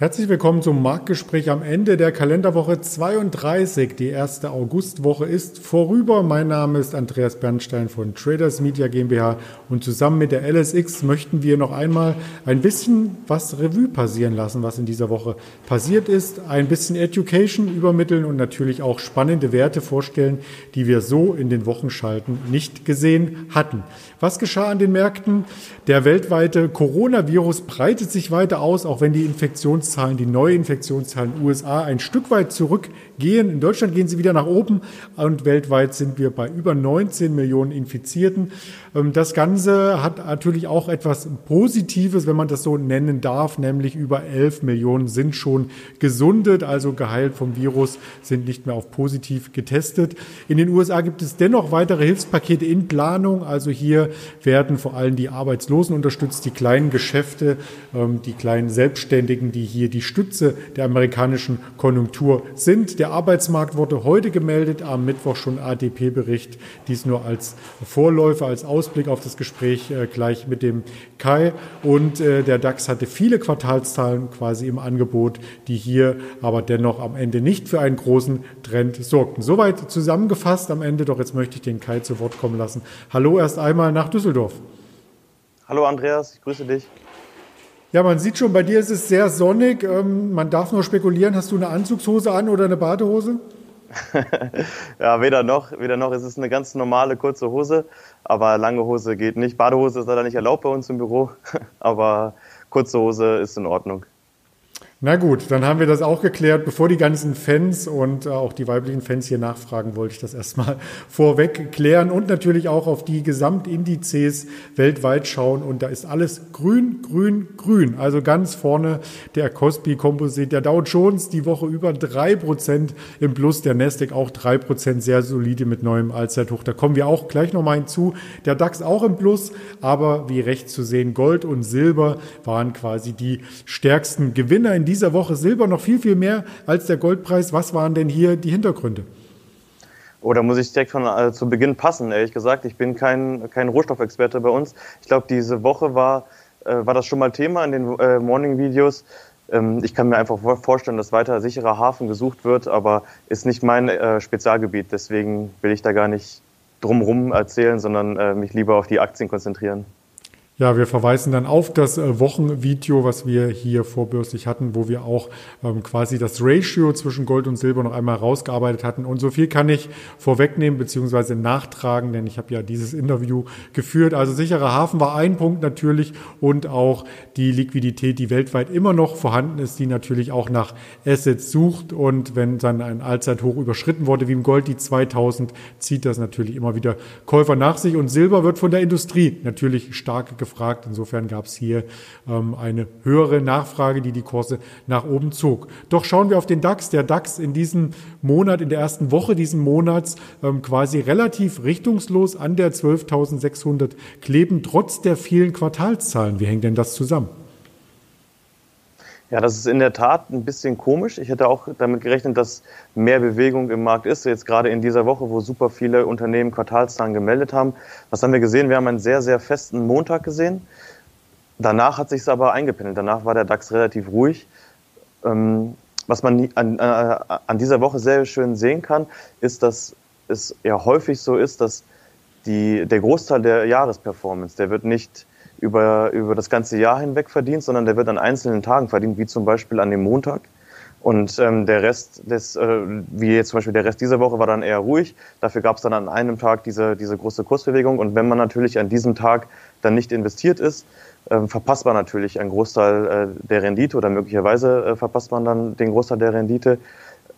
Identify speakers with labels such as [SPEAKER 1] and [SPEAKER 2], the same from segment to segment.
[SPEAKER 1] Herzlich willkommen zum Marktgespräch am Ende der Kalenderwoche 32. Die erste Augustwoche ist vorüber. Mein Name ist Andreas Bernstein von Traders Media GmbH und zusammen mit der LSX möchten wir noch einmal ein bisschen was Revue passieren lassen, was in dieser Woche passiert ist. Ein bisschen Education übermitteln und natürlich auch spannende Werte vorstellen, die wir so in den Wochenschalten nicht gesehen hatten. Was geschah an den Märkten? Der weltweite Coronavirus breitet sich weiter aus, auch wenn die Infektions Infektionszahlen, die Neuinfektionszahlen in den USA ein Stück weit zurückgehen. In Deutschland gehen sie wieder nach oben und weltweit sind wir bei über 19 Millionen Infizierten. Ähm, das Ganze hat natürlich auch etwas Positives, wenn man das so nennen darf, nämlich über 11 Millionen sind schon gesundet, also geheilt vom Virus, sind nicht mehr auf positiv getestet. In den USA gibt es dennoch weitere Hilfspakete in Planung. Also hier werden vor allem die Arbeitslosen unterstützt, die kleinen Geschäfte, ähm, die kleinen Selbstständigen, die hier die Stütze der amerikanischen Konjunktur sind. Der Arbeitsmarkt wurde heute gemeldet, am Mittwoch schon ADP-Bericht. Dies nur als Vorläufer, als Aus Ausblick auf das Gespräch äh, gleich mit dem Kai. Und äh, der DAX hatte viele Quartalszahlen quasi im Angebot, die hier aber dennoch am Ende nicht für einen großen Trend sorgten. Soweit zusammengefasst am Ende, doch jetzt möchte ich den Kai zu Wort kommen lassen. Hallo erst einmal nach Düsseldorf.
[SPEAKER 2] Hallo Andreas, ich grüße dich.
[SPEAKER 1] Ja, man sieht schon, bei dir ist es sehr sonnig. Ähm, man darf nur spekulieren, hast du eine Anzugshose an oder eine Badehose?
[SPEAKER 2] ja, weder noch, weder noch. Es ist eine ganz normale kurze Hose, aber lange Hose geht nicht. Badehose ist leider nicht erlaubt bei uns im Büro, aber kurze Hose ist in Ordnung.
[SPEAKER 1] Na gut, dann haben wir das auch geklärt. Bevor die ganzen Fans und äh, auch die weiblichen Fans hier nachfragen, wollte ich das erstmal vorweg klären und natürlich auch auf die Gesamtindizes weltweit schauen. Und da ist alles grün, grün, grün. Also ganz vorne der Cosby Composite, der Dow Jones die Woche über drei Prozent im Plus, der Nasdaq auch drei Prozent sehr solide mit neuem Allzeithoch. Da kommen wir auch gleich nochmal hinzu. Der DAX auch im Plus, aber wie rechts zu sehen, Gold und Silber waren quasi die stärksten Gewinner in dieser Woche Silber noch viel, viel mehr als der Goldpreis. Was waren denn hier die Hintergründe?
[SPEAKER 2] Oh, da muss ich direkt von äh, zu Beginn passen, ehrlich gesagt. Ich bin kein, kein Rohstoffexperte bei uns. Ich glaube, diese Woche war, äh, war das schon mal Thema in den äh, Morning-Videos. Ähm, ich kann mir einfach vorstellen, dass weiter sicherer Hafen gesucht wird, aber ist nicht mein äh, Spezialgebiet. Deswegen will ich da gar nicht drumherum erzählen, sondern äh, mich lieber auf die Aktien konzentrieren.
[SPEAKER 1] Ja, wir verweisen dann auf das äh, Wochenvideo, was wir hier vorbürstlich hatten, wo wir auch ähm, quasi das Ratio zwischen Gold und Silber noch einmal rausgearbeitet hatten. Und so viel kann ich vorwegnehmen bzw. nachtragen, denn ich habe ja dieses Interview geführt. Also sicherer Hafen war ein Punkt natürlich und auch die Liquidität, die weltweit immer noch vorhanden ist, die natürlich auch nach Assets sucht. Und wenn dann ein Allzeithoch überschritten wurde, wie im Gold die 2000, zieht das natürlich immer wieder Käufer nach sich. Und Silber wird von der Industrie natürlich stark gefragt gefragt. Insofern gab es hier ähm, eine höhere Nachfrage, die die Kurse nach oben zog. Doch schauen wir auf den DAX. Der DAX in diesem Monat, in der ersten Woche diesen Monats ähm, quasi relativ richtungslos an der 12.600 kleben, trotz der vielen Quartalszahlen. Wie hängt denn das zusammen?
[SPEAKER 2] Ja, das ist in der Tat ein bisschen komisch. Ich hätte auch damit gerechnet, dass mehr Bewegung im Markt ist. Jetzt gerade in dieser Woche, wo super viele Unternehmen Quartalszahlen gemeldet haben. Was haben wir gesehen? Wir haben einen sehr, sehr festen Montag gesehen. Danach hat sich es aber eingependelt. Danach war der DAX relativ ruhig. Ähm, was man an, äh, an dieser Woche sehr schön sehen kann, ist, dass es ja häufig so ist, dass die, der Großteil der Jahresperformance, der wird nicht über, über das ganze Jahr hinweg verdient, sondern der wird an einzelnen Tagen verdient, wie zum Beispiel an dem Montag. Und ähm, der Rest des, äh, wie jetzt zum Beispiel der Rest dieser Woche war dann eher ruhig. Dafür gab es dann an einem Tag diese, diese große Kursbewegung. Und wenn man natürlich an diesem Tag dann nicht investiert ist, äh, verpasst man natürlich einen Großteil äh, der Rendite oder möglicherweise äh, verpasst man dann den Großteil der Rendite.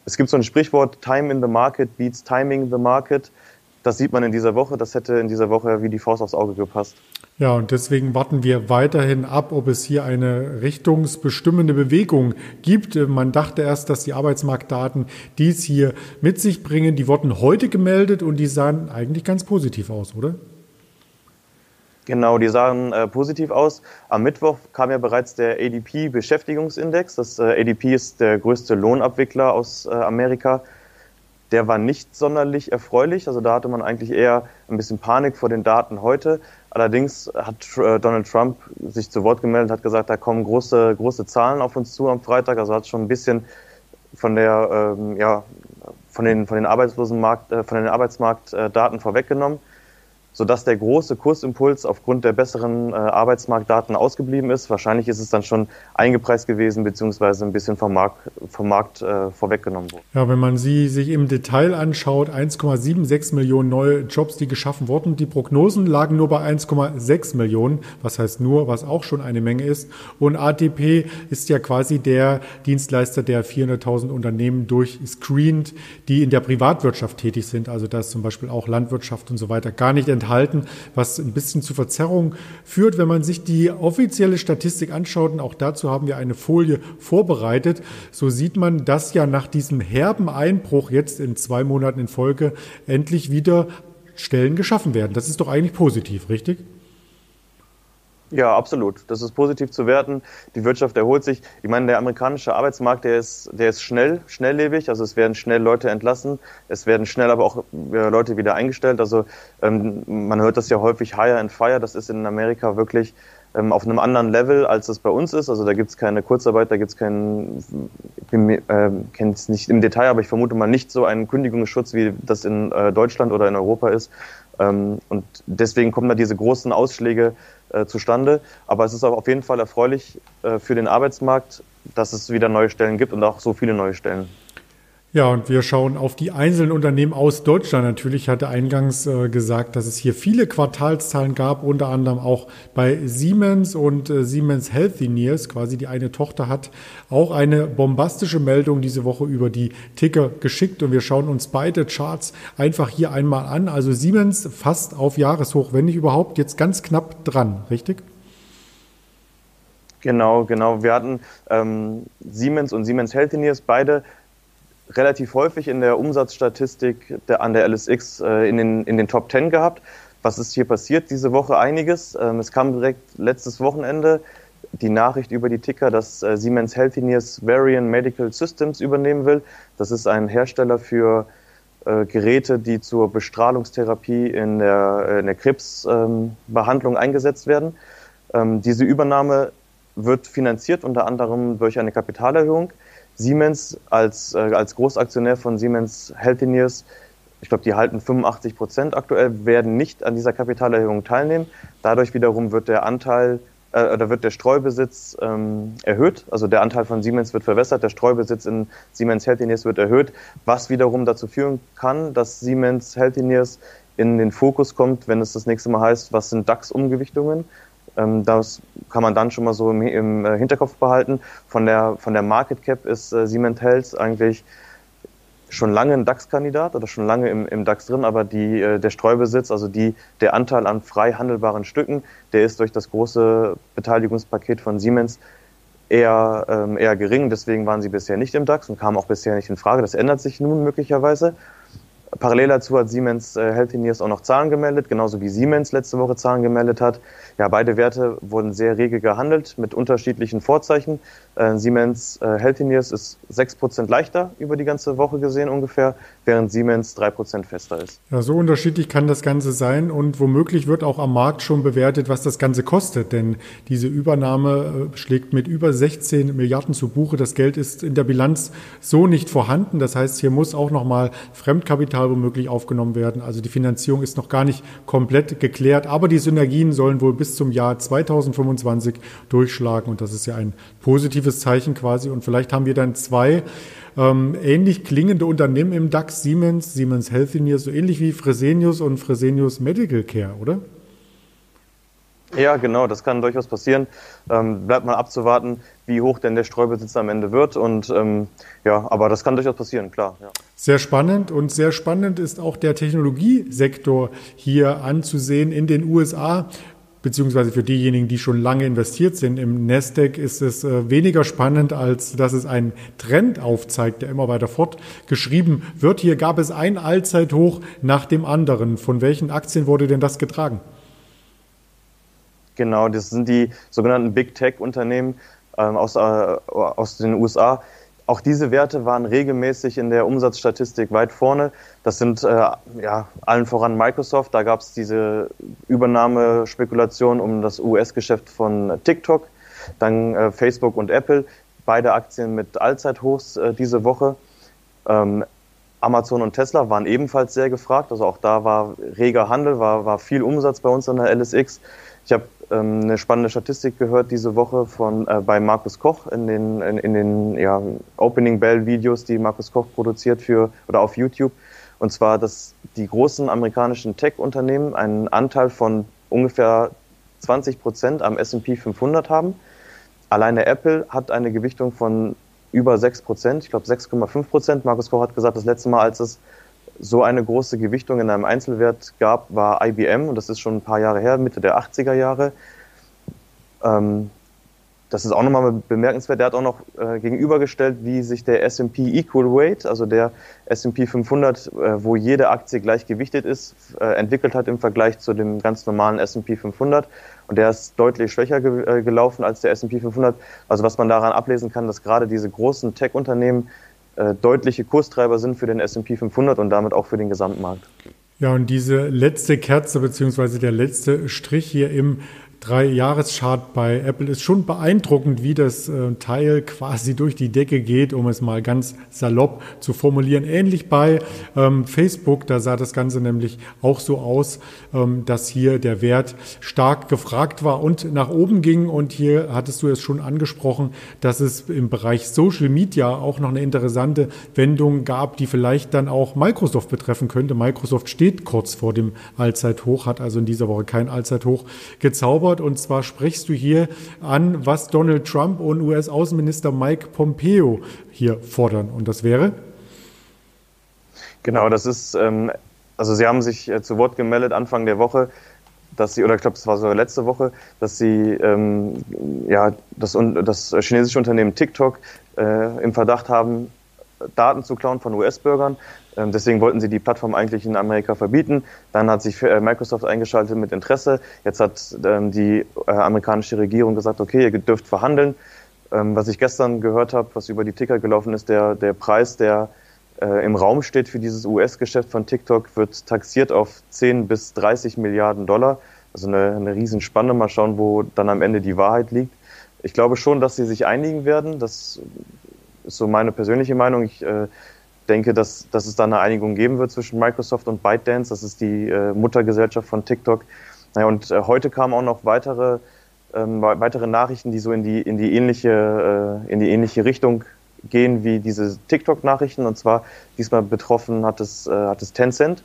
[SPEAKER 2] Es gibt so ein Sprichwort, Time in the Market beats Timing the Market. Das sieht man in dieser Woche. Das hätte in dieser Woche wie die Faust aufs Auge gepasst.
[SPEAKER 1] Ja, und deswegen warten wir weiterhin ab, ob es hier eine richtungsbestimmende Bewegung gibt. Man dachte erst, dass die Arbeitsmarktdaten dies hier mit sich bringen. Die wurden heute gemeldet und die sahen eigentlich ganz positiv aus, oder?
[SPEAKER 2] Genau, die sahen äh, positiv aus. Am Mittwoch kam ja bereits der ADP-Beschäftigungsindex. Das äh, ADP ist der größte Lohnabwickler aus äh, Amerika. Der war nicht sonderlich erfreulich. Also da hatte man eigentlich eher ein bisschen Panik vor den Daten heute. Allerdings hat äh, Donald Trump sich zu Wort gemeldet, hat gesagt, da kommen große, große Zahlen auf uns zu am Freitag. Also hat schon ein bisschen von der, ähm, ja, von den, von den Arbeitslosenmarkt, äh, von den Arbeitsmarktdaten vorweggenommen sodass der große Kursimpuls aufgrund der besseren äh, Arbeitsmarktdaten ausgeblieben ist. Wahrscheinlich ist es dann schon eingepreist gewesen, beziehungsweise ein bisschen vom Markt, vom Markt äh, vorweggenommen worden.
[SPEAKER 1] Ja, wenn man sie sich im Detail anschaut, 1,76 Millionen neue Jobs, die geschaffen wurden. Die Prognosen lagen nur bei 1,6 Millionen, was heißt nur, was auch schon eine Menge ist. Und ATP ist ja quasi der Dienstleister, der 400.000 Unternehmen durchscreent, die in der Privatwirtschaft tätig sind. Also da ist zum Beispiel auch Landwirtschaft und so weiter gar nicht enthalten, was ein bisschen zu Verzerrung führt. Wenn man sich die offizielle Statistik anschaut, und auch dazu haben wir eine Folie vorbereitet, so sieht man, dass ja nach diesem herben Einbruch jetzt in zwei Monaten in Folge endlich wieder Stellen geschaffen werden. Das ist doch eigentlich positiv, richtig?
[SPEAKER 2] Ja, absolut. Das ist positiv zu werten. Die Wirtschaft erholt sich. Ich meine, der amerikanische Arbeitsmarkt, der ist, der ist schnell, schnelllebig. Also es werden schnell Leute entlassen. Es werden schnell aber auch äh, Leute wieder eingestellt. Also ähm, man hört das ja häufig Hire and Fire. Das ist in Amerika wirklich ähm, auf einem anderen Level, als es bei uns ist. Also da gibt es keine Kurzarbeit, da gibt es keinen, ich äh, kenne es nicht im Detail, aber ich vermute mal nicht so einen Kündigungsschutz, wie das in äh, Deutschland oder in Europa ist. Ähm, und deswegen kommen da diese großen Ausschläge äh, zustande. Aber es ist auf jeden Fall erfreulich äh, für den Arbeitsmarkt, dass es wieder neue Stellen gibt und auch so viele neue Stellen.
[SPEAKER 1] Ja, und wir schauen auf die einzelnen Unternehmen aus Deutschland. Natürlich hatte eingangs äh, gesagt, dass es hier viele Quartalszahlen gab, unter anderem auch bei Siemens und äh, Siemens Healthineers, quasi die eine Tochter hat auch eine bombastische Meldung diese Woche über die Ticker geschickt und wir schauen uns beide Charts einfach hier einmal an. Also Siemens fast auf Jahreshoch, wenn nicht überhaupt, jetzt ganz knapp dran, richtig?
[SPEAKER 2] Genau, genau. Wir hatten ähm, Siemens und Siemens Healthineers beide relativ häufig in der Umsatzstatistik der, an der LSX äh, in, den, in den Top 10 gehabt. Was ist hier passiert? Diese Woche einiges. Ähm, es kam direkt letztes Wochenende die Nachricht über die Ticker, dass äh, Siemens Healthineers Varian Medical Systems übernehmen will. Das ist ein Hersteller für äh, Geräte, die zur Bestrahlungstherapie in der, äh, in der Krebsbehandlung ähm, eingesetzt werden. Ähm, diese Übernahme wird finanziert unter anderem durch eine Kapitalerhöhung. Siemens als, äh, als Großaktionär von Siemens Healthineers, ich glaube, die halten 85 Prozent aktuell, werden nicht an dieser Kapitalerhöhung teilnehmen. Dadurch wiederum wird der Anteil äh, oder wird der Streubesitz ähm, erhöht. Also der Anteil von Siemens wird verwässert, der Streubesitz in Siemens Healthineers wird erhöht, was wiederum dazu führen kann, dass Siemens Healthineers in den Fokus kommt, wenn es das nächste Mal heißt, was sind DAX-Umgewichtungen. Ähm, das kann man dann schon mal so im, im äh, Hinterkopf behalten. Von der, von der Market Cap ist äh, Siemens Health eigentlich schon lange ein DAX-Kandidat oder schon lange im, im DAX drin, aber die, äh, der Streubesitz, also die, der Anteil an frei handelbaren Stücken, der ist durch das große Beteiligungspaket von Siemens eher, ähm, eher gering. Deswegen waren sie bisher nicht im DAX und kamen auch bisher nicht in Frage. Das ändert sich nun möglicherweise. Parallel dazu hat Siemens äh, Healthineers auch noch Zahlen gemeldet, genauso wie Siemens letzte Woche Zahlen gemeldet hat. Ja, beide Werte wurden sehr rege gehandelt mit unterschiedlichen Vorzeichen. Äh, Siemens äh, Healthineers ist 6% leichter über die ganze Woche gesehen ungefähr, während Siemens 3% fester ist.
[SPEAKER 1] Ja, so unterschiedlich kann das Ganze sein und womöglich wird auch am Markt schon bewertet, was das Ganze kostet, denn diese Übernahme äh, schlägt mit über 16 Milliarden zu Buche. Das Geld ist in der Bilanz so nicht vorhanden. Das heißt, hier muss auch nochmal Fremdkapital womöglich aufgenommen werden. Also die Finanzierung ist noch gar nicht komplett geklärt, aber die Synergien sollen wohl bis zum Jahr 2025 durchschlagen und das ist ja ein positives positives Zeichen quasi. Und vielleicht haben wir dann zwei ähm, ähnlich klingende Unternehmen im DAX, Siemens, Siemens Healthineers, so ähnlich wie Fresenius und Fresenius Medical Care, oder?
[SPEAKER 2] Ja, genau, das kann durchaus passieren. Ähm, bleibt mal abzuwarten, wie hoch denn der Streubesitz am Ende wird. Und ähm, ja, aber das kann durchaus passieren, klar. Ja.
[SPEAKER 1] Sehr spannend und sehr spannend ist auch der Technologiesektor hier anzusehen in den USA beziehungsweise für diejenigen, die schon lange investiert sind im Nasdaq, ist es äh, weniger spannend, als dass es einen Trend aufzeigt, der immer weiter fortgeschrieben wird. Hier gab es ein Allzeithoch nach dem anderen. Von welchen Aktien wurde denn das getragen?
[SPEAKER 2] Genau, das sind die sogenannten Big Tech Unternehmen ähm, aus, äh, aus den USA auch diese Werte waren regelmäßig in der Umsatzstatistik weit vorne. Das sind äh, ja allen voran Microsoft. Da gab es diese Übernahmespekulation um das US-Geschäft von TikTok, dann äh, Facebook und Apple. Beide Aktien mit Allzeithochs äh, diese Woche. Ähm, Amazon und Tesla waren ebenfalls sehr gefragt. Also auch da war reger Handel, war, war viel Umsatz bei uns an der LSX. Ich habe ähm, eine spannende Statistik gehört diese Woche von äh, bei Markus Koch in den in, in den ja, Opening Bell Videos, die Markus Koch produziert für oder auf YouTube. Und zwar, dass die großen amerikanischen Tech-Unternehmen einen Anteil von ungefähr 20 Prozent am S&P 500 haben. Alleine Apple hat eine Gewichtung von über 6 Prozent, ich glaube 6,5 Prozent. Markus Koch hat gesagt, das letzte Mal, als es so eine große Gewichtung in einem Einzelwert gab, war IBM und das ist schon ein paar Jahre her, Mitte der 80er Jahre. Ähm, das ist auch nochmal bemerkenswert. Der hat auch noch äh, gegenübergestellt, wie sich der S&P Equal Weight, also der S&P 500, äh, wo jede Aktie gleich gewichtet ist, äh, entwickelt hat im Vergleich zu dem ganz normalen S&P 500. Und der ist deutlich schwächer ge äh, gelaufen als der S&P 500. Also was man daran ablesen kann, dass gerade diese großen Tech-Unternehmen deutliche Kurstreiber sind für den S&P 500 und damit auch für den Gesamtmarkt.
[SPEAKER 1] Ja, und diese letzte Kerze beziehungsweise der letzte Strich hier im Drei-Jahres-Chart bei Apple ist schon beeindruckend, wie das äh, Teil quasi durch die Decke geht, um es mal ganz salopp zu formulieren. Ähnlich bei ähm, Facebook, da sah das Ganze nämlich auch so aus, ähm, dass hier der Wert stark gefragt war und nach oben ging. Und hier hattest du es schon angesprochen, dass es im Bereich Social Media auch noch eine interessante Wendung gab, die vielleicht dann auch Microsoft betreffen könnte. Microsoft steht kurz vor dem Allzeithoch, hat also in dieser Woche kein Allzeithoch gezaubert. Stichwort. Und zwar sprichst du hier an, was Donald Trump und US-Außenminister Mike Pompeo hier fordern. Und das wäre?
[SPEAKER 2] Genau, das ist, ähm, also Sie haben sich äh, zu Wort gemeldet Anfang der Woche, dass Sie, oder ich glaube, es war sogar letzte Woche, dass Sie ähm, ja, das, das chinesische Unternehmen TikTok äh, im Verdacht haben, Daten zu klauen von US-Bürgern. Ähm, deswegen wollten sie die Plattform eigentlich in Amerika verbieten. Dann hat sich äh, Microsoft eingeschaltet mit Interesse. Jetzt hat ähm, die äh, amerikanische Regierung gesagt, okay, ihr dürft verhandeln. Ähm, was ich gestern gehört habe, was über die Ticker gelaufen ist, der, der Preis, der äh, im Raum steht für dieses US-Geschäft von TikTok, wird taxiert auf 10 bis 30 Milliarden Dollar. Also eine, eine Riesenspanne. Mal schauen, wo dann am Ende die Wahrheit liegt. Ich glaube schon, dass sie sich einigen werden. Das ist so meine persönliche Meinung. Ich äh, denke, dass, dass es da eine Einigung geben wird zwischen Microsoft und ByteDance. Das ist die äh, Muttergesellschaft von TikTok. Naja, und äh, heute kamen auch noch weitere, ähm, weitere Nachrichten, die so in die, in die ähnliche, äh, in die ähnliche Richtung gehen wie diese TikTok-Nachrichten. Und zwar diesmal betroffen hat es, äh, hat es Tencent.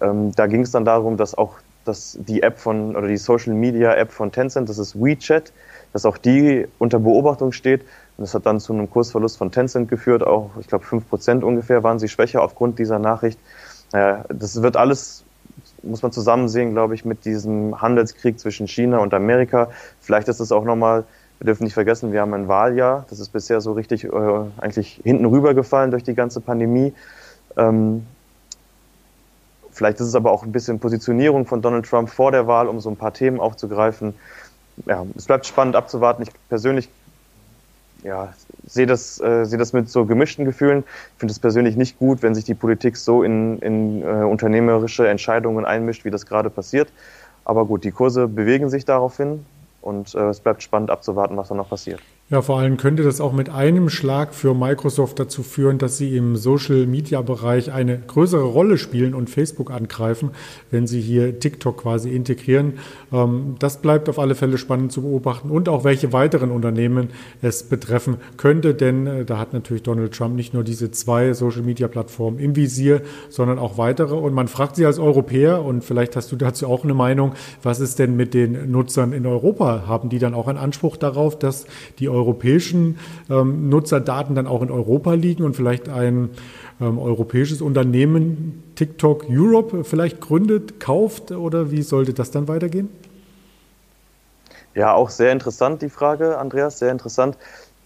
[SPEAKER 2] Ähm, da ging es dann darum, dass auch dass die App von oder die Social Media App von Tencent, das ist WeChat, dass auch die unter Beobachtung steht und das hat dann zu einem Kursverlust von Tencent geführt. Auch, ich glaube, fünf Prozent ungefähr waren sie schwächer aufgrund dieser Nachricht. Das wird alles, muss man zusammen sehen, glaube ich, mit diesem Handelskrieg zwischen China und Amerika. Vielleicht ist es auch nochmal, wir dürfen nicht vergessen, wir haben ein Wahljahr. Das ist bisher so richtig äh, eigentlich hinten rübergefallen durch die ganze Pandemie. Ähm, vielleicht ist es aber auch ein bisschen Positionierung von Donald Trump vor der Wahl, um so ein paar Themen aufzugreifen. Ja, es bleibt spannend abzuwarten. Ich persönlich ja, sehe das, äh, sehe das mit so gemischten Gefühlen. Ich finde es persönlich nicht gut, wenn sich die Politik so in, in äh, unternehmerische Entscheidungen einmischt, wie das gerade passiert. Aber gut, die Kurse bewegen sich daraufhin und äh, es bleibt spannend abzuwarten, was da noch passiert.
[SPEAKER 1] Ja, vor allem könnte das auch mit einem Schlag für Microsoft dazu führen, dass sie im Social-Media-Bereich eine größere Rolle spielen und Facebook angreifen, wenn sie hier TikTok quasi integrieren. Ähm, das bleibt auf alle Fälle spannend zu beobachten und auch welche weiteren Unternehmen es betreffen könnte, denn äh, da hat natürlich Donald Trump nicht nur diese zwei Social-Media-Plattformen im Visier, sondern auch weitere. Und man fragt sich als Europäer, und vielleicht hast du dazu auch eine Meinung, was ist denn mit den Nutzern in Europa? Haben die dann auch einen Anspruch darauf, dass die europäischen ähm, Nutzerdaten dann auch in Europa liegen und vielleicht ein ähm, europäisches Unternehmen TikTok Europe vielleicht gründet, kauft oder wie sollte das dann weitergehen?
[SPEAKER 2] Ja, auch sehr interessant die Frage, Andreas, sehr interessant.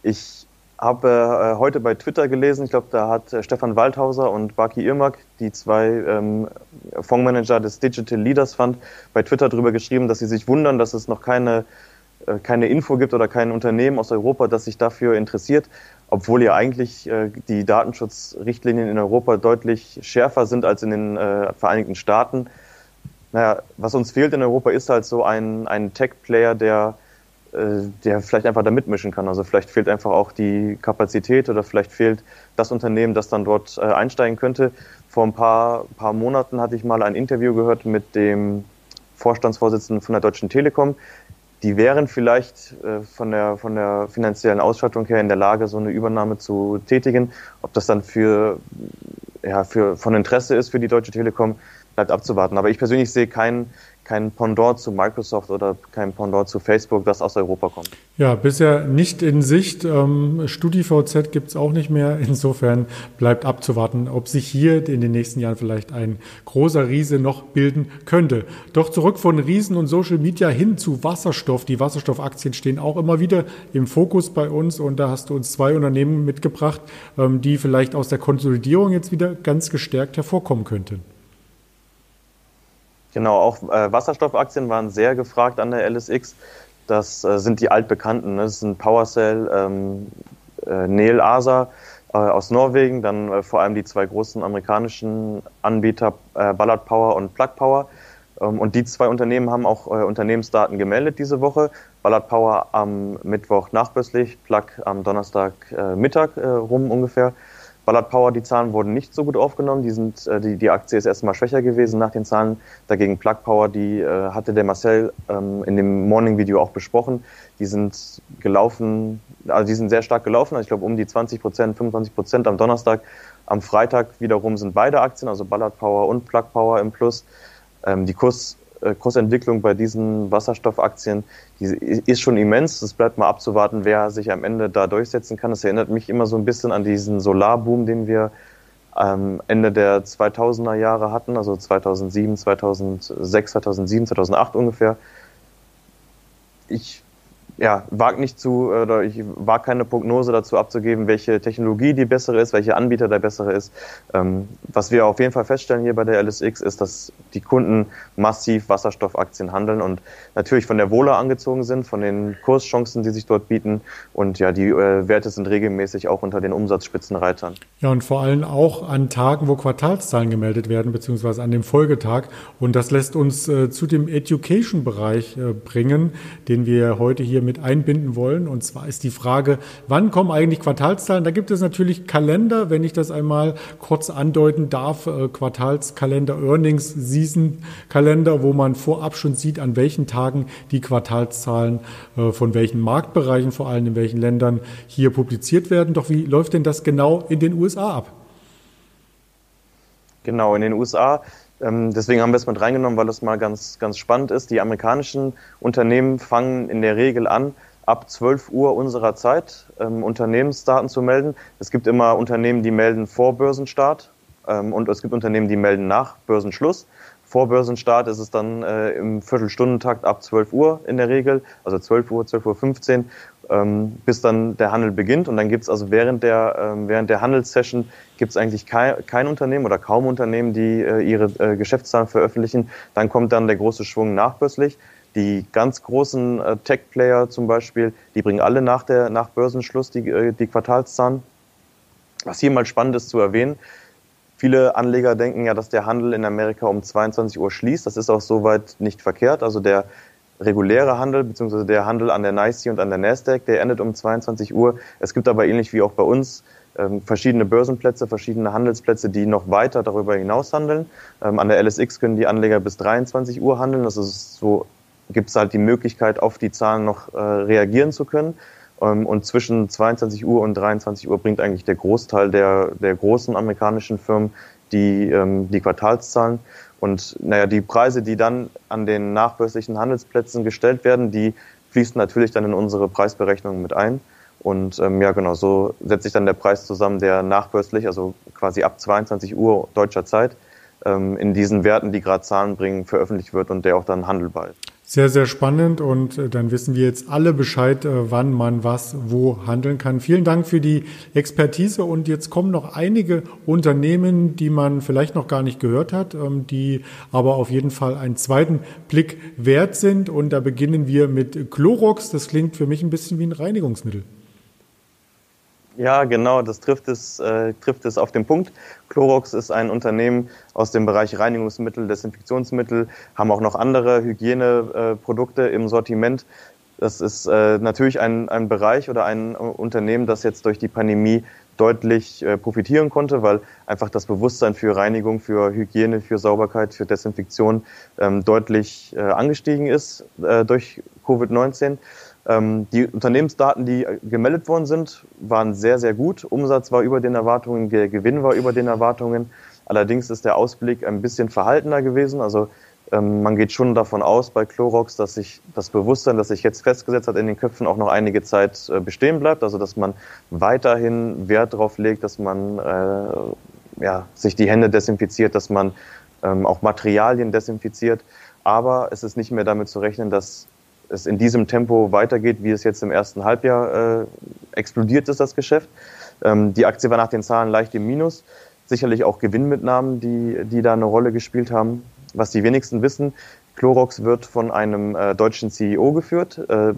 [SPEAKER 2] Ich habe äh, heute bei Twitter gelesen, ich glaube, da hat äh, Stefan Waldhauser und Baki Irmak, die zwei ähm, Fondsmanager des Digital Leaders Fund, bei Twitter darüber geschrieben, dass sie sich wundern, dass es noch keine keine Info gibt oder kein Unternehmen aus Europa, das sich dafür interessiert, obwohl ja eigentlich äh, die Datenschutzrichtlinien in Europa deutlich schärfer sind als in den äh, Vereinigten Staaten. Naja, was uns fehlt in Europa ist halt so ein, ein Tech-Player, der, äh, der vielleicht einfach da mitmischen kann. Also vielleicht fehlt einfach auch die Kapazität oder vielleicht fehlt das Unternehmen, das dann dort äh, einsteigen könnte. Vor ein paar, paar Monaten hatte ich mal ein Interview gehört mit dem Vorstandsvorsitzenden von der Deutschen Telekom, die wären vielleicht äh, von, der, von der finanziellen Ausstattung her in der Lage, so eine Übernahme zu tätigen. Ob das dann für, ja, für, von Interesse ist für die Deutsche Telekom, bleibt abzuwarten. Aber ich persönlich sehe keinen kein Pendant zu Microsoft oder kein Pendant zu Facebook, das aus Europa kommt.
[SPEAKER 1] Ja, bisher nicht in Sicht. Ähm, StudiVZ gibt es auch nicht mehr. Insofern bleibt abzuwarten, ob sich hier in den nächsten Jahren vielleicht ein großer Riese noch bilden könnte. Doch zurück von Riesen und Social Media hin zu Wasserstoff. Die Wasserstoffaktien stehen auch immer wieder im Fokus bei uns und da hast du uns zwei Unternehmen mitgebracht, ähm, die vielleicht aus der Konsolidierung jetzt wieder ganz gestärkt hervorkommen könnten.
[SPEAKER 2] Genau, auch äh, Wasserstoffaktien waren sehr gefragt an der LSX. Das äh, sind die altbekannten. Ne? Das sind PowerCell, ähm, äh, Nel Asa äh, aus Norwegen, dann äh, vor allem die zwei großen amerikanischen Anbieter äh, Ballard Power und Plug Power. Ähm, und die zwei Unternehmen haben auch äh, Unternehmensdaten gemeldet diese Woche. Ballard Power am Mittwoch nachbörslich, Plug am Donnerstag äh, Mittag rum ungefähr. Ballard Power, die Zahlen wurden nicht so gut aufgenommen. Die, sind, äh, die, die Aktie ist erstmal schwächer gewesen nach den Zahlen. Dagegen Plug Power, die äh, hatte der Marcel ähm, in dem Morning-Video auch besprochen. Die sind gelaufen, also die sind sehr stark gelaufen. Also ich glaube um die 20 Prozent, 25 Prozent am Donnerstag. Am Freitag wiederum sind beide Aktien, also Ballard Power und Plug Power im Plus. Ähm, die Kurs Kursentwicklung bei diesen Wasserstoffaktien, die ist schon immens. Es bleibt mal abzuwarten, wer sich am Ende da durchsetzen kann. Das erinnert mich immer so ein bisschen an diesen Solarboom, den wir ähm, Ende der 2000er Jahre hatten, also 2007, 2006, 2007, 2008 ungefähr. Ich ja, wag nicht zu, oder ich wag keine Prognose dazu abzugeben, welche Technologie die bessere ist, welcher Anbieter der bessere ist. Ähm, was wir auf jeden Fall feststellen hier bei der LSX ist, dass die Kunden massiv Wasserstoffaktien handeln und natürlich von der Wohler angezogen sind, von den Kurschancen, die sich dort bieten. Und ja, die äh, Werte sind regelmäßig auch unter den Umsatzspitzenreitern.
[SPEAKER 1] Ja, und vor allem auch an Tagen, wo Quartalszahlen gemeldet werden, beziehungsweise an dem Folgetag. Und das lässt uns äh, zu dem Education-Bereich äh, bringen, den wir heute hier mit einbinden wollen. Und zwar ist die Frage, wann kommen eigentlich Quartalszahlen? Da gibt es natürlich Kalender, wenn ich das einmal kurz andeuten darf, äh, Quartalskalender, Earnings, Season Kalender, wo man vorab schon sieht, an welchen Tagen die Quartalszahlen äh, von welchen Marktbereichen, vor allem in welchen Ländern hier publiziert werden. Doch wie läuft denn das genau in den USA ab?
[SPEAKER 2] Genau, in den USA deswegen haben wir es mit reingenommen, weil das mal ganz, ganz spannend ist. Die amerikanischen Unternehmen fangen in der Regel an, ab 12 Uhr unserer Zeit ähm, Unternehmensdaten zu melden. Es gibt immer Unternehmen, die melden vor Börsenstart ähm, und es gibt Unternehmen, die melden nach Börsenschluss. Vor Börsenstart ist es dann äh, im Viertelstundentakt ab 12 Uhr in der Regel, also 12 Uhr, 12 Uhr 15 ähm, bis dann der Handel beginnt. Und dann gibt es also während der, ähm, während der Handelssession gibt es eigentlich kein, kein Unternehmen oder kaum Unternehmen, die äh, ihre äh, Geschäftszahlen veröffentlichen. Dann kommt dann der große Schwung nachbörslich. Die ganz großen äh, Tech-Player zum Beispiel, die bringen alle nach, der, nach Börsenschluss die, äh, die Quartalszahlen. Was hier mal spannend ist zu erwähnen, Viele Anleger denken ja, dass der Handel in Amerika um 22 Uhr schließt. Das ist auch soweit nicht verkehrt. Also der reguläre Handel, beziehungsweise der Handel an der NYSE und an der Nasdaq, der endet um 22 Uhr. Es gibt aber ähnlich wie auch bei uns ähm, verschiedene Börsenplätze, verschiedene Handelsplätze, die noch weiter darüber hinaus handeln. Ähm, an der LSX können die Anleger bis 23 Uhr handeln. Das ist so, gibt es halt die Möglichkeit, auf die Zahlen noch äh, reagieren zu können. Ähm, und zwischen 22 Uhr und 23 Uhr bringt eigentlich der Großteil der, der großen amerikanischen Firmen die, ähm, die Quartalszahlen. Und naja, die Preise, die dann an den nachbörslichen Handelsplätzen gestellt werden, die fließen natürlich dann in unsere Preisberechnung mit ein. Und ähm, ja, genau, so setzt sich dann der Preis zusammen, der nachbörslich, also quasi ab 22 Uhr deutscher Zeit, ähm, in diesen Werten, die gerade Zahlen bringen, veröffentlicht wird und der auch dann handelbar ist.
[SPEAKER 1] Sehr, sehr spannend und äh, dann wissen wir jetzt alle Bescheid, äh, wann man was wo handeln kann. Vielen Dank für die Expertise und jetzt kommen noch einige Unternehmen, die man vielleicht noch gar nicht gehört hat, ähm, die aber auf jeden Fall einen zweiten Blick wert sind und da beginnen wir mit Clorox. Das klingt für mich ein bisschen wie ein Reinigungsmittel.
[SPEAKER 2] Ja, genau, das trifft es, äh, trifft es auf den Punkt. Clorox ist ein Unternehmen aus dem Bereich Reinigungsmittel, Desinfektionsmittel, haben auch noch andere Hygieneprodukte im Sortiment. Das ist äh, natürlich ein, ein Bereich oder ein Unternehmen, das jetzt durch die Pandemie deutlich äh, profitieren konnte, weil einfach das Bewusstsein für Reinigung, für Hygiene, für Sauberkeit, für Desinfektion ähm, deutlich äh, angestiegen ist äh, durch Covid-19. Ähm, die Unternehmensdaten, die gemeldet worden sind, waren sehr, sehr gut. Umsatz war über den Erwartungen, der Gewinn war über den Erwartungen. Allerdings ist der Ausblick ein bisschen verhaltener gewesen. Also ähm, man geht schon davon aus bei Clorox, dass sich das Bewusstsein, das sich jetzt festgesetzt hat in den Köpfen, auch noch einige Zeit äh, bestehen bleibt. Also dass man weiterhin Wert darauf legt, dass man äh, ja, sich die Hände desinfiziert, dass man ähm, auch Materialien desinfiziert. Aber es ist nicht mehr damit zu rechnen, dass es in diesem Tempo weitergeht, wie es jetzt im ersten Halbjahr äh, explodiert ist, das Geschäft. Ähm, die Aktie war nach den Zahlen leicht im Minus. Sicherlich auch Gewinnmitnahmen, die, die da eine Rolle gespielt haben. Was die wenigsten wissen, Clorox wird von einem äh, deutschen CEO geführt. Äh,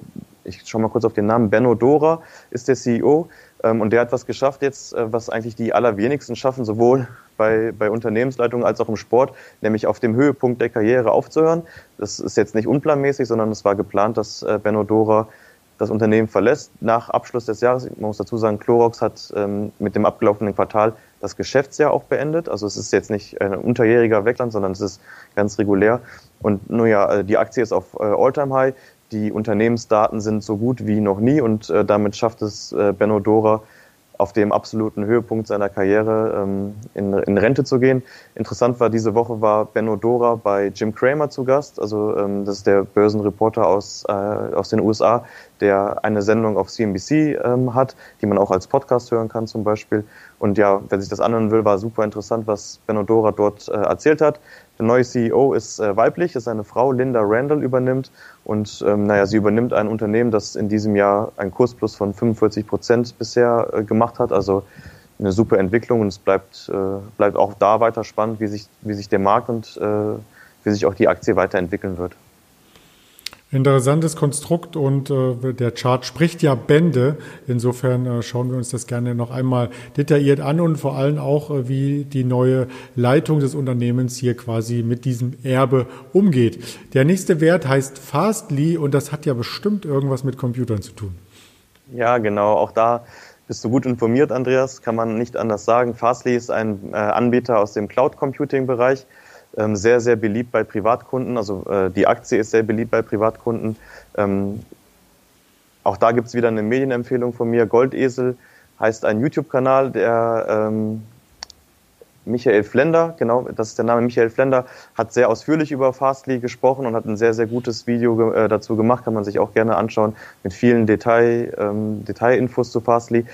[SPEAKER 2] ich schaue mal kurz auf den Namen. Benno Dora ist der CEO. Ähm, und der hat was geschafft jetzt, äh, was eigentlich die allerwenigsten schaffen, sowohl bei, bei Unternehmensleitungen als auch im Sport, nämlich auf dem Höhepunkt der Karriere aufzuhören. Das ist jetzt nicht unplanmäßig, sondern es war geplant, dass äh, Benno Dora das Unternehmen verlässt nach Abschluss des Jahres. Man muss dazu sagen, Clorox hat ähm, mit dem abgelaufenen Quartal das Geschäftsjahr auch beendet. Also es ist jetzt nicht ein unterjähriger Wegland, sondern es ist ganz regulär. Und nun ja, äh, die Aktie ist auf äh, All-Time-High. Die Unternehmensdaten sind so gut wie noch nie und äh, damit schafft es äh, Benno Dora auf dem absoluten Höhepunkt seiner Karriere ähm, in, in, Rente zu gehen. Interessant war, diese Woche war Benno Dora bei Jim Cramer zu Gast. Also ähm, das ist der Börsenreporter aus, äh, aus den USA, der eine Sendung auf CNBC ähm, hat, die man auch als Podcast hören kann zum Beispiel. Und ja, wer sich das anhören will, war super interessant, was Benno Dora dort äh, erzählt hat. Der neue CEO ist äh, weiblich, ist seine Frau, Linda Randall übernimmt. Und ähm, naja, sie übernimmt ein Unternehmen, das in diesem Jahr einen Kursplus von 45 Prozent bisher äh, gemacht hat. Also eine super Entwicklung und es bleibt, äh, bleibt auch da weiter spannend, wie sich, wie sich der Markt und äh, wie sich auch die Aktie weiterentwickeln wird.
[SPEAKER 1] Interessantes Konstrukt und äh, der Chart spricht ja Bände. Insofern äh, schauen wir uns das gerne noch einmal detailliert an und vor allem auch, äh, wie die neue Leitung des Unternehmens hier quasi mit diesem Erbe umgeht. Der nächste Wert heißt Fastly und das hat ja bestimmt irgendwas mit Computern zu tun.
[SPEAKER 2] Ja, genau. Auch da bist du gut informiert, Andreas. Kann man nicht anders sagen. Fastly ist ein äh, Anbieter aus dem Cloud Computing Bereich ähm, sehr, sehr beliebt bei Privatkunden. Also äh, die Aktie ist sehr beliebt bei Privatkunden. Ähm, auch da gibt's wieder eine Medienempfehlung von mir. Goldesel heißt ein YouTube-Kanal, der ähm, Michael Flender, genau, das ist der Name Michael Flender, hat sehr ausführlich über Fastly gesprochen und hat ein sehr, sehr gutes Video äh, dazu gemacht, kann man sich auch gerne anschauen, mit vielen Detail, ähm, Detailinfos zu Fastly.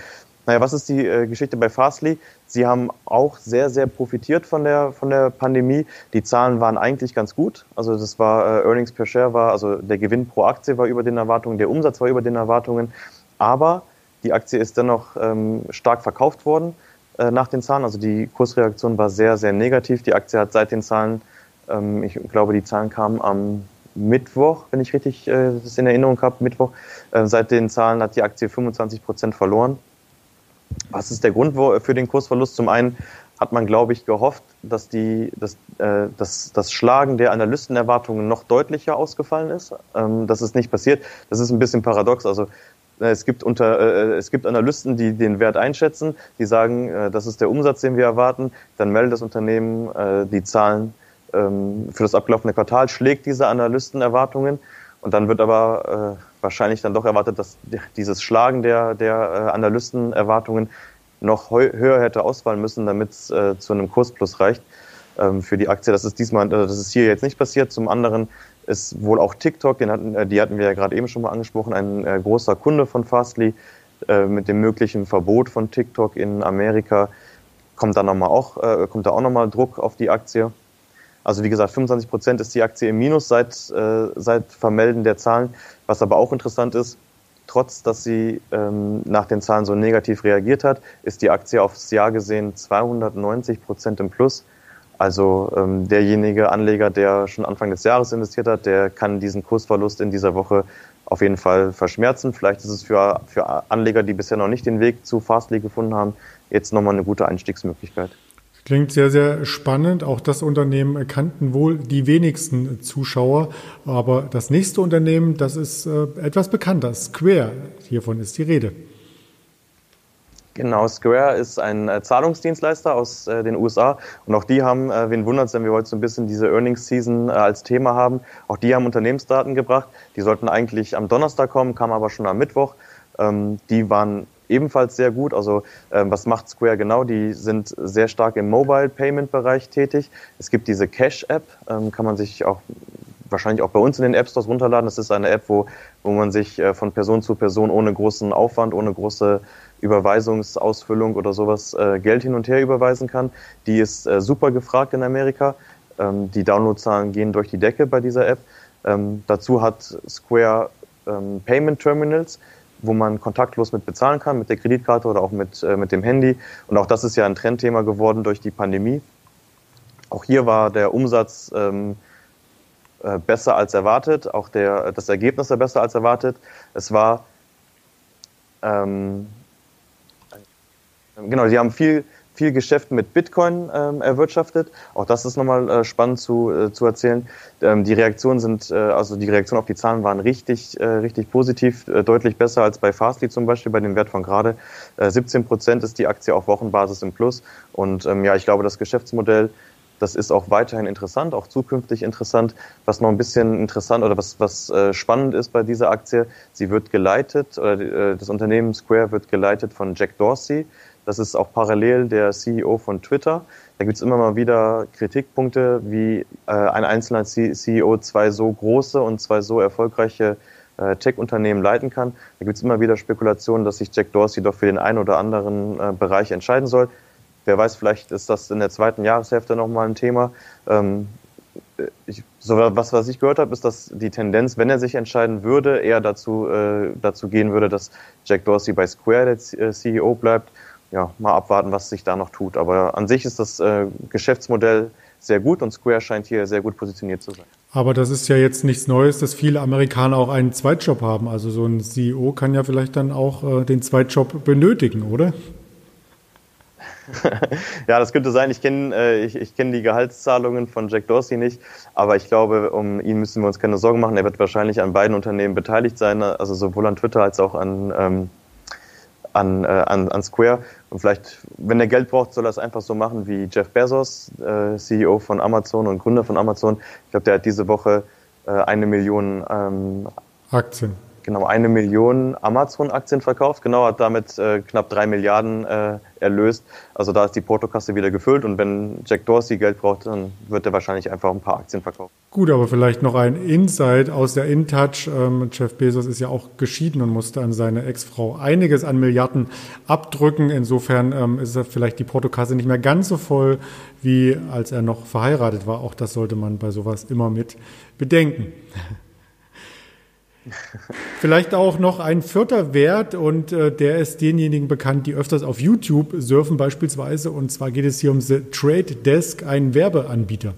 [SPEAKER 2] Naja, was ist die äh, Geschichte bei Fastly? Sie haben auch sehr, sehr profitiert von der, von der Pandemie. Die Zahlen waren eigentlich ganz gut. Also das war, äh, Earnings per Share war, also der Gewinn pro Aktie war über den Erwartungen, der Umsatz war über den Erwartungen. Aber die Aktie ist dennoch ähm, stark verkauft worden äh, nach den Zahlen. Also die Kursreaktion war sehr, sehr negativ. Die Aktie hat seit den Zahlen, ähm, ich glaube, die Zahlen kamen am Mittwoch, wenn ich richtig äh, das in Erinnerung habe, Mittwoch. Äh, seit den Zahlen hat die Aktie 25 Prozent verloren. Was ist der Grund für den Kursverlust? Zum einen hat man, glaube ich, gehofft, dass, die, dass, äh, dass das Schlagen der Analystenerwartungen noch deutlicher ausgefallen ist. Ähm, das ist nicht passiert. Das ist ein bisschen paradox. Also äh, es gibt, unter, äh, es gibt Analysten, die den Wert einschätzen, die sagen, äh, das ist der Umsatz, den wir erwarten. Dann meldet das Unternehmen äh, die Zahlen ähm, für das abgelaufene Quartal, schlägt diese Analystenerwartungen und dann wird aber äh, wahrscheinlich dann doch erwartet, dass dieses Schlagen der, der äh, Analystenerwartungen noch höher hätte ausfallen müssen, damit es äh, zu einem Kursplus reicht ähm, für die Aktie. Das ist diesmal, äh, das ist hier jetzt nicht passiert. Zum anderen ist wohl auch TikTok, den hatten, äh, die hatten wir ja gerade eben schon mal angesprochen, ein äh, großer Kunde von Fastly äh, mit dem möglichen Verbot von TikTok in Amerika kommt da nochmal auch, äh, kommt da auch nochmal Druck auf die Aktie. Also wie gesagt, 25 Prozent ist die Aktie im Minus seit, äh, seit Vermelden der Zahlen. Was aber auch interessant ist, trotz dass sie ähm, nach den Zahlen so negativ reagiert hat, ist die Aktie aufs Jahr gesehen 290 Prozent im Plus. Also ähm, derjenige Anleger, der schon Anfang des Jahres investiert hat, der kann diesen Kursverlust in dieser Woche auf jeden Fall verschmerzen. Vielleicht ist es für, für Anleger, die bisher noch nicht den Weg zu Fastly gefunden haben, jetzt nochmal eine gute Einstiegsmöglichkeit.
[SPEAKER 1] Klingt sehr, sehr spannend. Auch das Unternehmen kannten wohl die wenigsten Zuschauer. Aber das nächste Unternehmen, das ist äh, etwas bekannter. Square, hiervon ist die Rede.
[SPEAKER 2] Genau, Square ist ein äh, Zahlungsdienstleister aus äh, den USA und auch die haben, wen wundert es, wenn wir heute so ein bisschen diese Earnings Season als Thema haben, auch die haben Unternehmensdaten gebracht. Die sollten eigentlich am Donnerstag kommen, kamen aber schon am Mittwoch. Ähm, die waren ebenfalls sehr gut. Also ähm, was macht Square genau? Die sind sehr stark im Mobile Payment Bereich tätig. Es gibt diese Cash App, ähm, kann man sich auch wahrscheinlich auch bei uns in den App Stores runterladen. Das ist eine App, wo, wo man sich äh, von Person zu Person ohne großen Aufwand, ohne große Überweisungsausfüllung oder sowas äh, Geld hin und her überweisen kann. Die ist äh, super gefragt in Amerika. Ähm, die Downloadzahlen gehen durch die Decke bei dieser App. Ähm, dazu hat Square ähm, Payment Terminals, wo man kontaktlos mit bezahlen kann, mit der Kreditkarte oder auch mit, äh, mit dem Handy. Und auch das ist ja ein Trendthema geworden durch die Pandemie. Auch hier war der Umsatz ähm, äh, besser als erwartet, auch der, das Ergebnis war besser als erwartet. Es war, ähm, genau, sie haben viel, viel Geschäft mit Bitcoin ähm, erwirtschaftet. Auch das ist nochmal äh, spannend zu, äh, zu erzählen. Ähm, die Reaktionen sind, äh, also die Reaktionen auf die Zahlen waren richtig, äh, richtig positiv, äh, deutlich besser als bei Fastly zum Beispiel, bei dem Wert von gerade. Äh, 17 Prozent ist die Aktie auf Wochenbasis im Plus. Und ähm, ja, ich glaube, das Geschäftsmodell das ist auch weiterhin interessant, auch zukünftig interessant. Was noch ein bisschen interessant oder was, was äh, spannend ist bei dieser Aktie, sie wird geleitet, oder äh, das Unternehmen Square wird geleitet von Jack Dorsey. Das ist auch parallel der CEO von Twitter. Da gibt es immer mal wieder Kritikpunkte, wie äh, ein einzelner CEO zwei so große und zwei so erfolgreiche äh, Tech-Unternehmen leiten kann. Da gibt es immer wieder Spekulationen, dass sich Jack Dorsey doch für den einen oder anderen äh, Bereich entscheiden soll. Wer weiß, vielleicht ist das in der zweiten Jahreshälfte nochmal ein Thema. Ähm, ich, so was, was ich gehört habe, ist, dass die Tendenz, wenn er sich entscheiden würde, eher dazu, äh, dazu gehen würde, dass Jack Dorsey bei Square der CEO bleibt ja, mal abwarten, was sich da noch tut. Aber an sich ist das äh, Geschäftsmodell sehr gut und Square scheint hier sehr gut positioniert zu sein.
[SPEAKER 1] Aber das ist ja jetzt nichts Neues, dass viele Amerikaner auch einen Zweitjob haben. Also so ein CEO kann ja vielleicht dann auch äh, den Zweitjob benötigen, oder?
[SPEAKER 2] ja, das könnte sein. Ich kenne äh, ich, ich kenn die Gehaltszahlungen von Jack Dorsey nicht, aber ich glaube, um ihn müssen wir uns keine Sorgen machen. Er wird wahrscheinlich an beiden Unternehmen beteiligt sein, also sowohl an Twitter als auch an ähm, an, äh, an, an Square. Und vielleicht, wenn er Geld braucht, soll er es einfach so machen wie Jeff Bezos, äh, CEO von Amazon und Gründer von Amazon. Ich glaube, der hat diese Woche äh, eine Million ähm,
[SPEAKER 1] Aktien
[SPEAKER 2] genau eine Million Amazon-Aktien verkauft, genau, hat damit äh, knapp drei Milliarden äh, erlöst. Also da ist die Portokasse wieder gefüllt und wenn Jack Dorsey Geld braucht, dann wird er wahrscheinlich einfach ein paar Aktien verkaufen.
[SPEAKER 1] Gut, aber vielleicht noch ein Insight aus der InTouch. Ähm, Jeff Bezos ist ja auch geschieden und musste an seine Ex-Frau einiges an Milliarden abdrücken. Insofern ähm, ist vielleicht die Portokasse nicht mehr ganz so voll, wie als er noch verheiratet war. Auch das sollte man bei sowas immer mit bedenken. Vielleicht auch noch ein vierter Wert und äh, der ist denjenigen bekannt, die öfters auf YouTube surfen beispielsweise. Und zwar geht es hier um The Trade Desk, einen Werbeanbieter.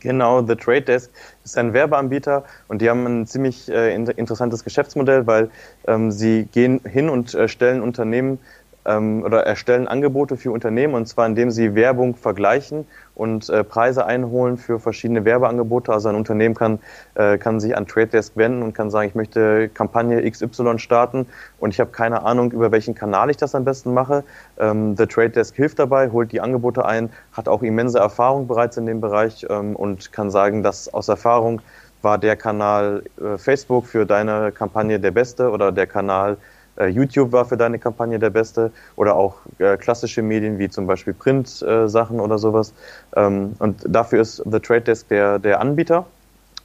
[SPEAKER 2] Genau, The Trade Desk ist ein Werbeanbieter und die haben ein ziemlich äh, interessantes Geschäftsmodell, weil ähm, sie gehen hin und äh, stellen Unternehmen ähm, oder erstellen Angebote für Unternehmen und zwar indem sie Werbung vergleichen und äh, Preise einholen für verschiedene Werbeangebote. Also ein Unternehmen kann, äh, kann sich an Trade Desk wenden und kann sagen, ich möchte Kampagne XY starten und ich habe keine Ahnung, über welchen Kanal ich das am besten mache. Ähm, The Trade Desk hilft dabei, holt die Angebote ein, hat auch immense Erfahrung bereits in dem Bereich ähm, und kann sagen, dass aus Erfahrung war der Kanal äh, Facebook für deine Kampagne der beste oder der Kanal YouTube war für deine Kampagne der beste oder auch äh, klassische Medien wie zum Beispiel Print-Sachen äh, oder sowas. Ähm, und dafür ist The Trade Desk der, der Anbieter.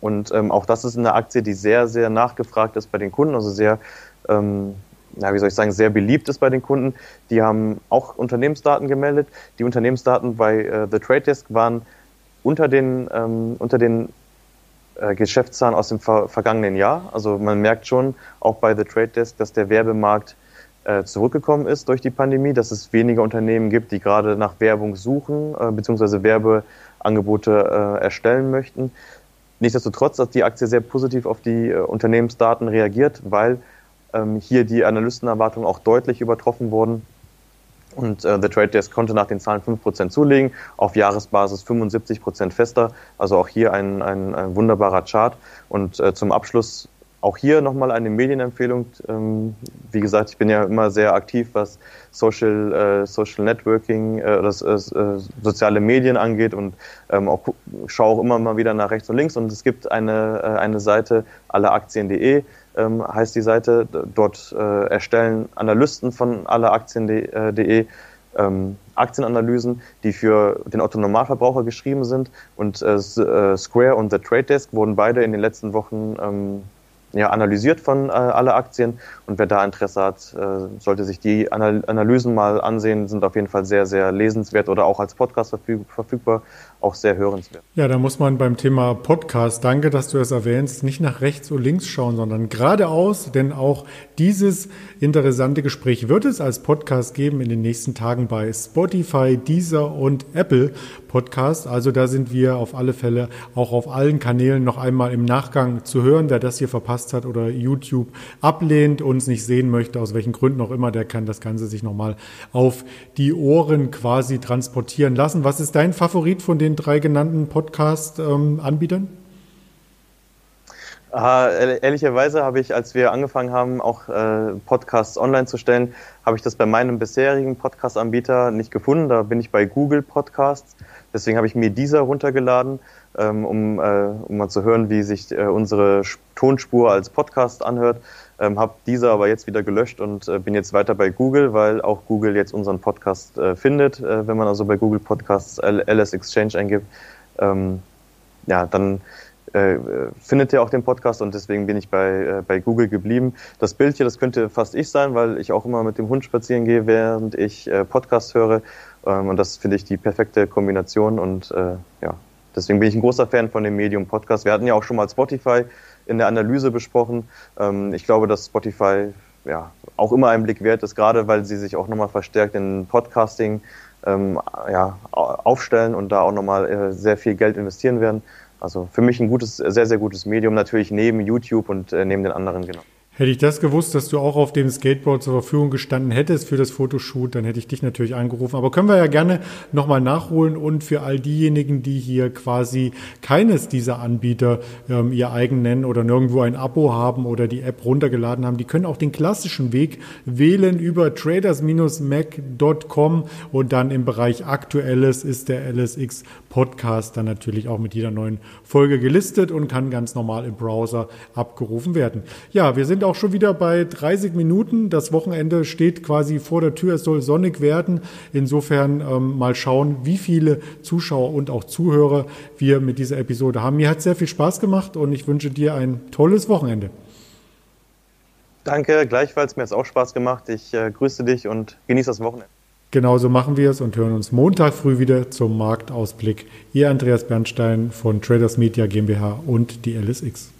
[SPEAKER 2] Und ähm, auch das ist eine Aktie, die sehr, sehr nachgefragt ist bei den Kunden, also sehr, ähm, ja, wie soll ich sagen, sehr beliebt ist bei den Kunden. Die haben auch Unternehmensdaten gemeldet. Die Unternehmensdaten bei äh, The Trade Desk waren unter den, ähm, unter den äh, Geschäftszahlen aus dem ver vergangenen Jahr. Also man merkt schon auch bei The Trade Desk, dass der Werbemarkt äh, zurückgekommen ist durch die Pandemie, dass es weniger Unternehmen gibt, die gerade nach Werbung suchen äh, bzw. Werbeangebote äh, erstellen möchten. Nichtsdestotrotz hat die Aktie sehr positiv auf die äh, Unternehmensdaten reagiert, weil ähm, hier die Analystenerwartungen auch deutlich übertroffen wurden. Und äh, The Trade Desk konnte nach den Zahlen 5% zulegen, auf Jahresbasis 75% fester. Also auch hier ein, ein, ein wunderbarer Chart. Und äh, zum Abschluss auch hier nochmal eine Medienempfehlung. Ähm, wie gesagt, ich bin ja immer sehr aktiv, was Social, äh, Social Networking, äh, das, äh, soziale Medien angeht und ähm, auch, schaue auch immer mal wieder nach rechts und links. Und es gibt eine, äh, eine Seite, alleaktien.de, ähm, heißt die Seite. Dort äh, erstellen Analysten von alleaktien.de ähm, Aktienanalysen, die für den Otto-Normalverbraucher geschrieben sind. Und äh, äh, Square und The Trade Desk wurden beide in den letzten Wochen ähm, ja, analysiert von äh, alle Aktien. Und wer da Interesse hat, äh, sollte sich die Anal Analysen mal ansehen, sind auf jeden Fall sehr, sehr lesenswert oder auch als Podcast verfüg verfügbar, auch sehr hörenswert.
[SPEAKER 1] Ja, da muss man beim Thema Podcast, danke, dass du es erwähnst, nicht nach rechts oder links schauen, sondern geradeaus, denn auch dieses interessante Gespräch wird es als Podcast geben in den nächsten Tagen bei Spotify, Deezer und Apple Podcast. Also da sind wir auf alle Fälle auch auf allen Kanälen noch einmal im Nachgang zu hören. Wer das hier verpasst hat oder YouTube ablehnt, uns nicht sehen möchte, aus welchen Gründen auch immer, der kann das Ganze sich nochmal auf die Ohren quasi transportieren lassen. Was ist dein Favorit von den drei genannten Podcast-Anbietern?
[SPEAKER 2] Äh, ehrlicherweise habe ich, als wir angefangen haben, auch äh, Podcasts online zu stellen, habe ich das bei meinem bisherigen Podcast-Anbieter nicht gefunden. Da bin ich bei Google Podcasts. Deswegen habe ich mir dieser runtergeladen, ähm, um, äh, um mal zu hören, wie sich äh, unsere Tonspur als Podcast anhört. Ähm, habe dieser aber jetzt wieder gelöscht und äh, bin jetzt weiter bei Google, weil auch Google jetzt unseren Podcast äh, findet, äh, wenn man also bei Google Podcasts LS Exchange eingibt. Ähm, ja, dann äh, findet ihr auch den Podcast und deswegen bin ich bei, äh, bei Google geblieben. Das Bild hier, das könnte fast ich sein, weil ich auch immer mit dem Hund spazieren gehe, während ich äh, Podcast höre. Ähm, und das finde ich die perfekte Kombination und äh, ja, deswegen bin ich ein großer Fan von dem Medium Podcast. Wir hatten ja auch schon mal Spotify in der Analyse besprochen. Ähm, ich glaube, dass Spotify ja auch immer einen Blick wert ist, gerade weil sie sich auch nochmal verstärkt in Podcasting ähm, ja, aufstellen und da auch nochmal äh, sehr viel Geld investieren werden. Also für mich ein gutes, sehr, sehr gutes Medium, natürlich neben YouTube und äh, neben den anderen genau.
[SPEAKER 1] Hätte ich das gewusst, dass du auch auf dem Skateboard zur Verfügung gestanden hättest für das Fotoshoot, dann hätte ich dich natürlich angerufen. Aber können wir ja gerne nochmal nachholen und für all diejenigen, die hier quasi keines dieser Anbieter ähm, ihr eigen nennen oder nirgendwo ein Abo haben oder die App runtergeladen haben, die können auch den klassischen Weg wählen über traders-mac.com und dann im Bereich Aktuelles ist der LSX Podcast dann natürlich auch mit jeder neuen Folge gelistet und kann ganz normal im Browser abgerufen werden. Ja, wir sind auch schon wieder bei 30 Minuten. Das Wochenende steht quasi vor der Tür. Es soll sonnig werden. Insofern ähm, mal schauen, wie viele Zuschauer und auch Zuhörer wir mit dieser Episode haben. Mir hat sehr viel Spaß gemacht und ich wünsche dir ein tolles Wochenende.
[SPEAKER 2] Danke, gleichfalls. Mir hat es auch Spaß gemacht. Ich äh, grüße dich und genieße das Wochenende.
[SPEAKER 1] Genauso machen wir es und hören uns Montag früh wieder zum Marktausblick. Ihr Andreas Bernstein von Traders Media GmbH und die LSX.